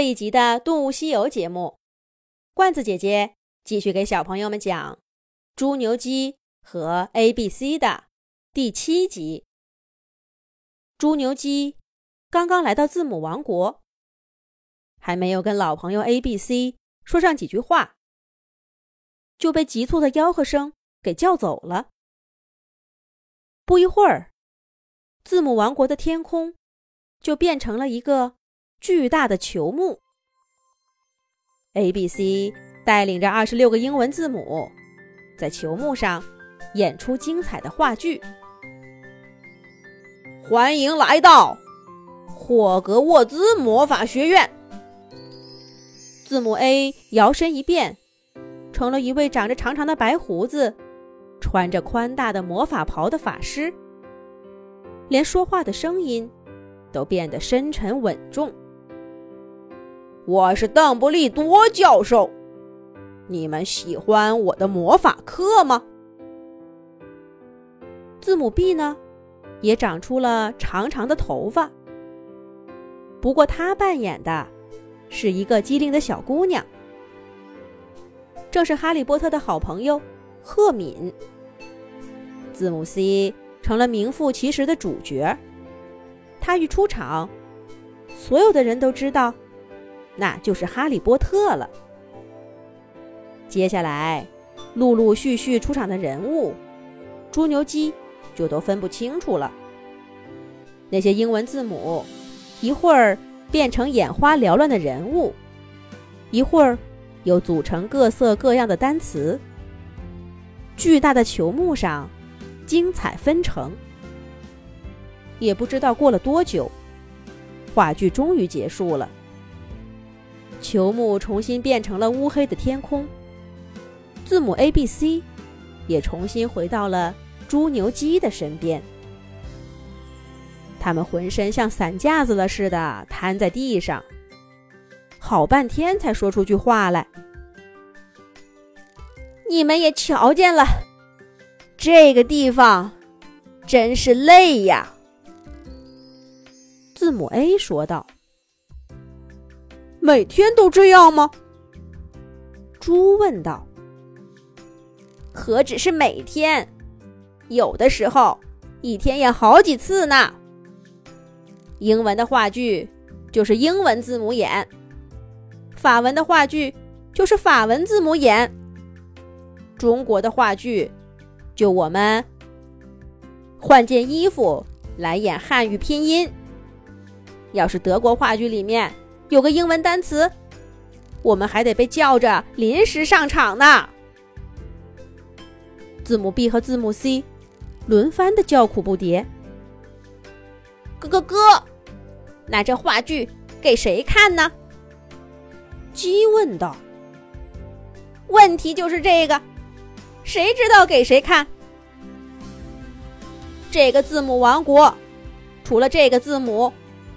这一集的《动物西游》节目，罐子姐姐继续给小朋友们讲《猪牛鸡和 A B C》的第七集。猪牛鸡刚刚来到字母王国，还没有跟老朋友 A B C 说上几句话，就被急促的吆喝声给叫走了。不一会儿，字母王国的天空就变成了一个。巨大的球幕，A、B、C 带领着二十六个英文字母，在球幕上演出精彩的话剧。欢迎来到霍格沃兹魔法学院。字母 A 摇身一变，成了一位长着长长的白胡子、穿着宽大的魔法袍的法师，连说话的声音都变得深沉稳重。我是邓布利多教授，你们喜欢我的魔法课吗？字母 B 呢，也长出了长长的头发。不过他扮演的是一个机灵的小姑娘，正是哈利波特的好朋友赫敏。字母 C 成了名副其实的主角，他一出场，所有的人都知道。那就是哈利波特了。接下来，陆陆续续出场的人物，猪牛鸡就都分不清楚了。那些英文字母，一会儿变成眼花缭乱的人物，一会儿又组成各色各样的单词。巨大的球幕上，精彩纷呈。也不知道过了多久，话剧终于结束了。球幕重新变成了乌黑的天空，字母 A、B、C 也重新回到了猪牛鸡的身边。他们浑身像散架子了似的瘫在地上，好半天才说出句话来。你们也瞧见了，这个地方真是累呀。字母 A 说道。每天都这样吗？猪问道。何止是每天，有的时候一天演好几次呢。英文的话剧就是英文字母演，法文的话剧就是法文字母演，中国的话剧就我们换件衣服来演汉语拼音。要是德国话剧里面。有个英文单词，我们还得被叫着临时上场呢。字母 B 和字母 C 轮番的叫苦不迭。咯咯咯，那这话剧给谁看呢？鸡问道。问题就是这个，谁知道给谁看？这个字母王国，除了这个字母，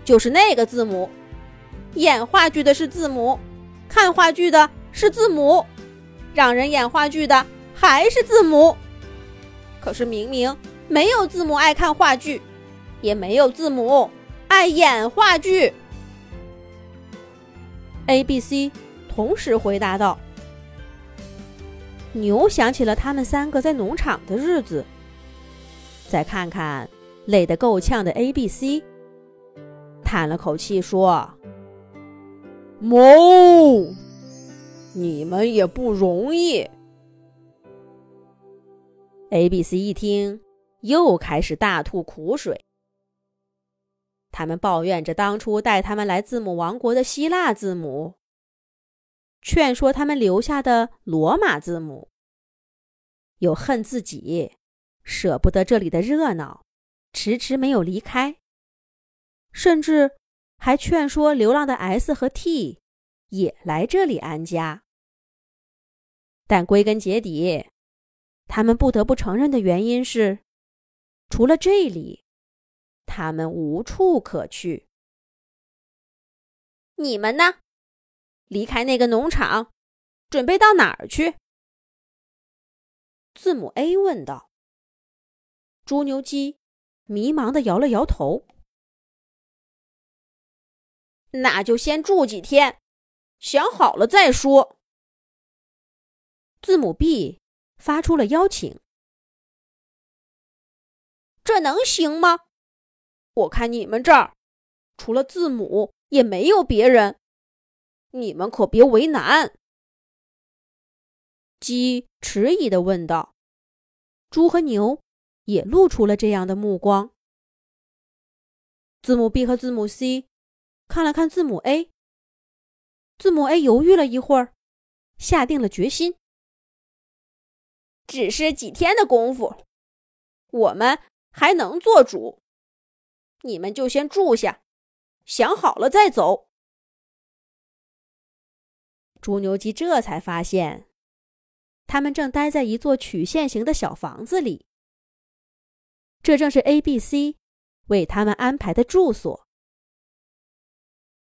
就是那个字母。演话剧的是字母，看话剧的是字母，让人演话剧的还是字母。可是明明没有字母爱看话剧，也没有字母爱演话剧。A、B、C 同时回答道：“牛想起了他们三个在农场的日子。”再看看累得够呛的 A、B、C，叹了口气说。哞！你们也不容易。A、B、C 一听，又开始大吐苦水。他们抱怨着当初带他们来字母王国的希腊字母，劝说他们留下的罗马字母，又恨自己舍不得这里的热闹，迟迟没有离开，甚至。还劝说流浪的 S 和 T 也来这里安家，但归根结底，他们不得不承认的原因是，除了这里，他们无处可去。你们呢？离开那个农场，准备到哪儿去？字母 A 问道。猪牛鸡迷茫的摇了摇头。那就先住几天，想好了再说。字母 B 发出了邀请，这能行吗？我看你们这儿除了字母也没有别人，你们可别为难。鸡迟疑的问道：“猪和牛也露出了这样的目光。”字母 B 和字母 C 看了看字母 A，字母 A 犹豫了一会儿，下定了决心：“只是几天的功夫，我们还能做主。你们就先住下，想好了再走。”猪牛鸡这才发现。他们正待在一座曲线形的小房子里，这正是 A、B、C 为他们安排的住所。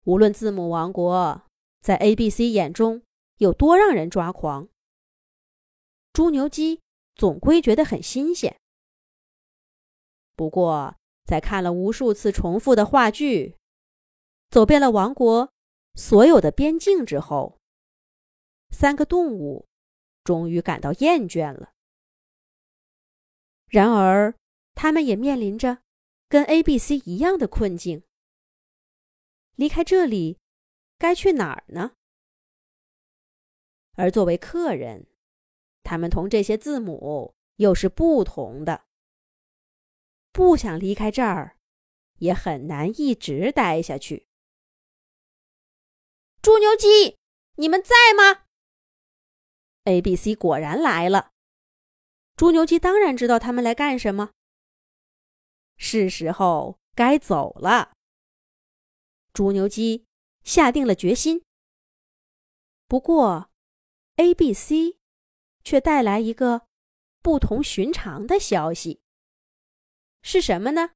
无论字母王国在 A、B、C 眼中有多让人抓狂，猪牛鸡总归觉得很新鲜。不过，在看了无数次重复的话剧，走遍了王国所有的边境之后，三个动物。终于感到厌倦了。然而，他们也面临着跟 A、B、C 一样的困境。离开这里，该去哪儿呢？而作为客人，他们同这些字母又是不同的。不想离开这儿，也很难一直待下去。猪牛鸡，你们在吗？A、B、C 果然来了，猪牛鸡当然知道他们来干什么。是时候该走了。猪牛鸡下定了决心。不过，A、B、C 却带来一个不同寻常的消息。是什么呢？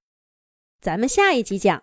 咱们下一集讲。